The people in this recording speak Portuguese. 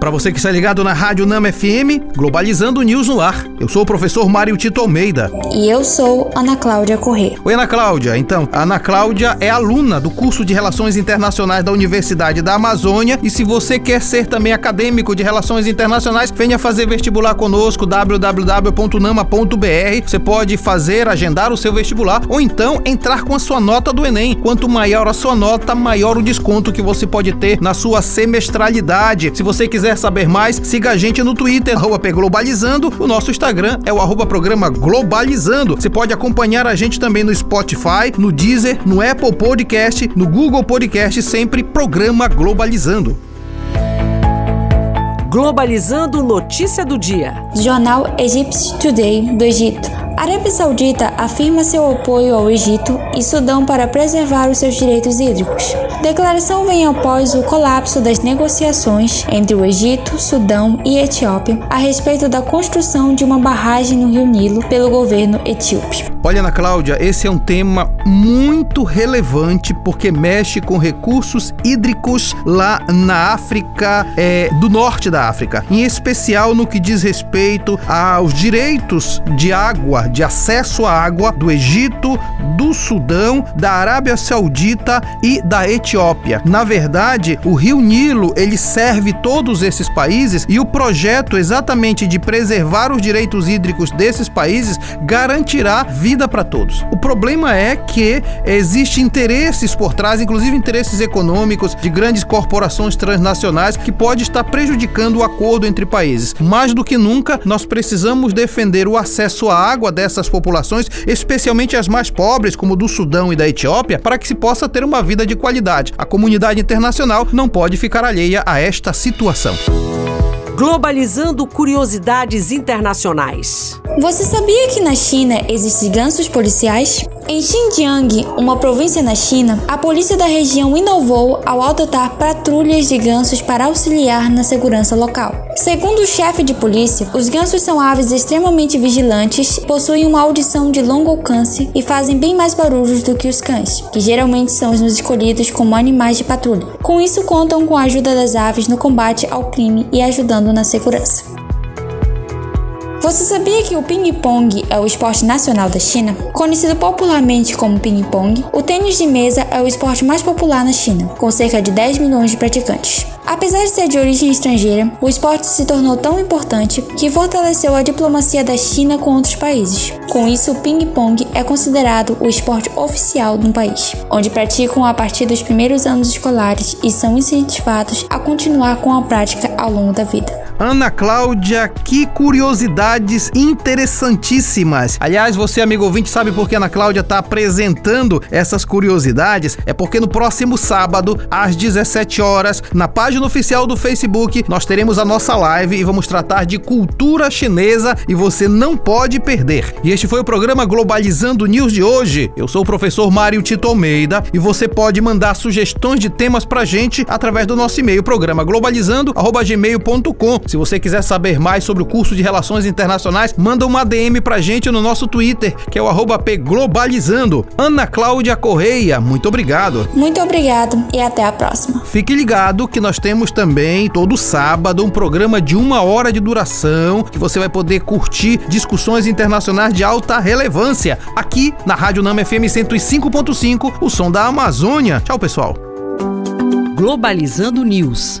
Para você que está ligado na Rádio Nama FM, Globalizando News no ar. Eu sou o professor Mário Tito Almeida. E eu sou Ana Cláudia Corrêa. Oi, Ana Cláudia. Então, a Ana Cláudia é aluna do curso de Relações Internacionais da Universidade da Amazônia. E se você quer ser também acadêmico de Relações Internacionais, venha fazer vestibular conosco, www.nama.br. Você pode fazer, agendar o seu vestibular ou então entrar com a sua nota do Enem. Quanto maior a sua nota, maior o desconto que você pode ter na sua semestralidade. Se você quiser saber mais, siga a gente no Twitter, arroba Globalizando. O nosso Instagram é o arroba programa Globalizando. Você pode acompanhar a gente também no Spotify, no Deezer, no Apple Podcast, no Google Podcast, sempre programa Globalizando. Globalizando notícia do dia. Jornal Egypt Today do Egito. Arábia Saudita afirma seu apoio ao Egito e Sudão para preservar os seus direitos hídricos. Declaração vem após o colapso das negociações entre o Egito, Sudão e Etiópia a respeito da construção de uma barragem no Rio Nilo pelo governo etíope. Olha, Ana Cláudia, esse é um tema muito relevante porque mexe com recursos hídricos lá na África, é, do norte da África, em especial no que diz respeito aos direitos de água de acesso à água do Egito, do Sudão, da Arábia Saudita e da Etiópia. Na verdade, o Rio Nilo ele serve todos esses países e o projeto exatamente de preservar os direitos hídricos desses países garantirá vida para todos. O problema é que existe interesses por trás, inclusive interesses econômicos de grandes corporações transnacionais que pode estar prejudicando o acordo entre países. Mais do que nunca, nós precisamos defender o acesso à água dessas populações, especialmente as mais pobres, como do Sudão e da Etiópia, para que se possa ter uma vida de qualidade. A comunidade internacional não pode ficar alheia a esta situação. Globalizando curiosidades internacionais. Você sabia que na China existem gansos policiais? Em Xinjiang, uma província na China, a polícia da região inovou ao adotar patrulhas de gansos para auxiliar na segurança local. Segundo o chefe de polícia, os gansos são aves extremamente vigilantes, possuem uma audição de longo alcance e fazem bem mais barulhos do que os cães, que geralmente são os escolhidos como animais de patrulha. Com isso, contam com a ajuda das aves no combate ao crime e ajudando na segurança. Você sabia que o ping-pong é o esporte nacional da China? Conhecido popularmente como ping-pong, o tênis de mesa é o esporte mais popular na China, com cerca de 10 milhões de praticantes. Apesar de ser de origem estrangeira, o esporte se tornou tão importante que fortaleceu a diplomacia da China com outros países. Com isso, o ping-pong é considerado o esporte oficial do país, onde praticam a partir dos primeiros anos escolares e são incentivados a continuar com a prática ao longo da vida. Ana Cláudia, que curiosidades interessantíssimas. Aliás, você, amigo ouvinte, sabe por que Ana Cláudia está apresentando essas curiosidades? É porque no próximo sábado, às 17 horas, na página oficial do Facebook, nós teremos a nossa live e vamos tratar de cultura chinesa e você não pode perder. E este foi o programa Globalizando News de hoje. Eu sou o professor Mário Tito Almeida e você pode mandar sugestões de temas pra gente através do nosso e-mail, programa globalizando@gmail.com. Se você quiser saber mais sobre o curso de Relações Internacionais, manda uma DM pra gente no nosso Twitter, que é o arroba pglobalizando. Ana Cláudia Correia, muito obrigado. Muito obrigado e até a próxima. Fique ligado que nós temos também, todo sábado, um programa de uma hora de duração, que você vai poder curtir discussões internacionais de alta relevância, aqui na Rádio Nama FM 105.5, o som da Amazônia. Tchau, pessoal. Globalizando News